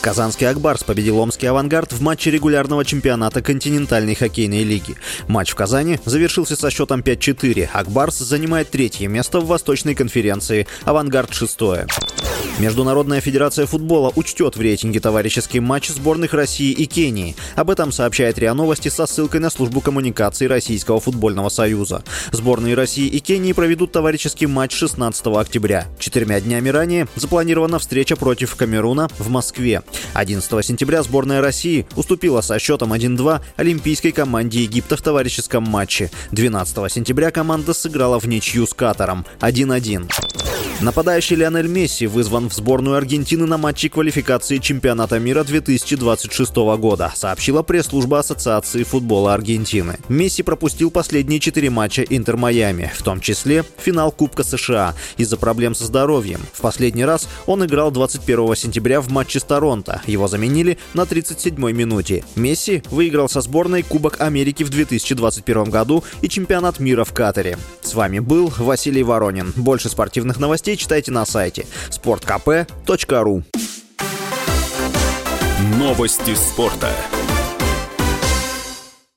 Казанский «Акбарс» победил омский «Авангард» в матче регулярного чемпионата континентальной хоккейной лиги. Матч в Казани завершился со счетом 5-4. «Акбарс» занимает третье место в Восточной конференции, «Авангард» — шестое. Международная федерация футбола учтет в рейтинге товарищеский матч сборных России и Кении. Об этом сообщает РИА Новости со ссылкой на службу коммуникации Российского футбольного союза. Сборные России и Кении проведут товарищеский матч 16 октября. Четырьмя днями ранее запланирована встреча против Камеруна в Москве. 11 сентября сборная России уступила со счетом 1-2 олимпийской команде Египта в товарищеском матче. 12 сентября команда сыграла в ничью с Катаром 1-1. Нападающий Лионель Месси вызван в сборную Аргентины на матче квалификации чемпионата мира 2026 года, сообщила пресс-служба Ассоциации футбола Аргентины. Месси пропустил последние четыре матча Интер-Майами, в том числе финал Кубка США, из-за проблем со здоровьем. В последний раз он играл 21 сентября в матче с Торонто. Его заменили на 37-й минуте. Месси выиграл со сборной Кубок Америки в 2021 году и чемпионат мира в Катаре. С вами был Василий Воронин. Больше спортивных новостей новостей читайте на сайте sportkp.ru Новости спорта.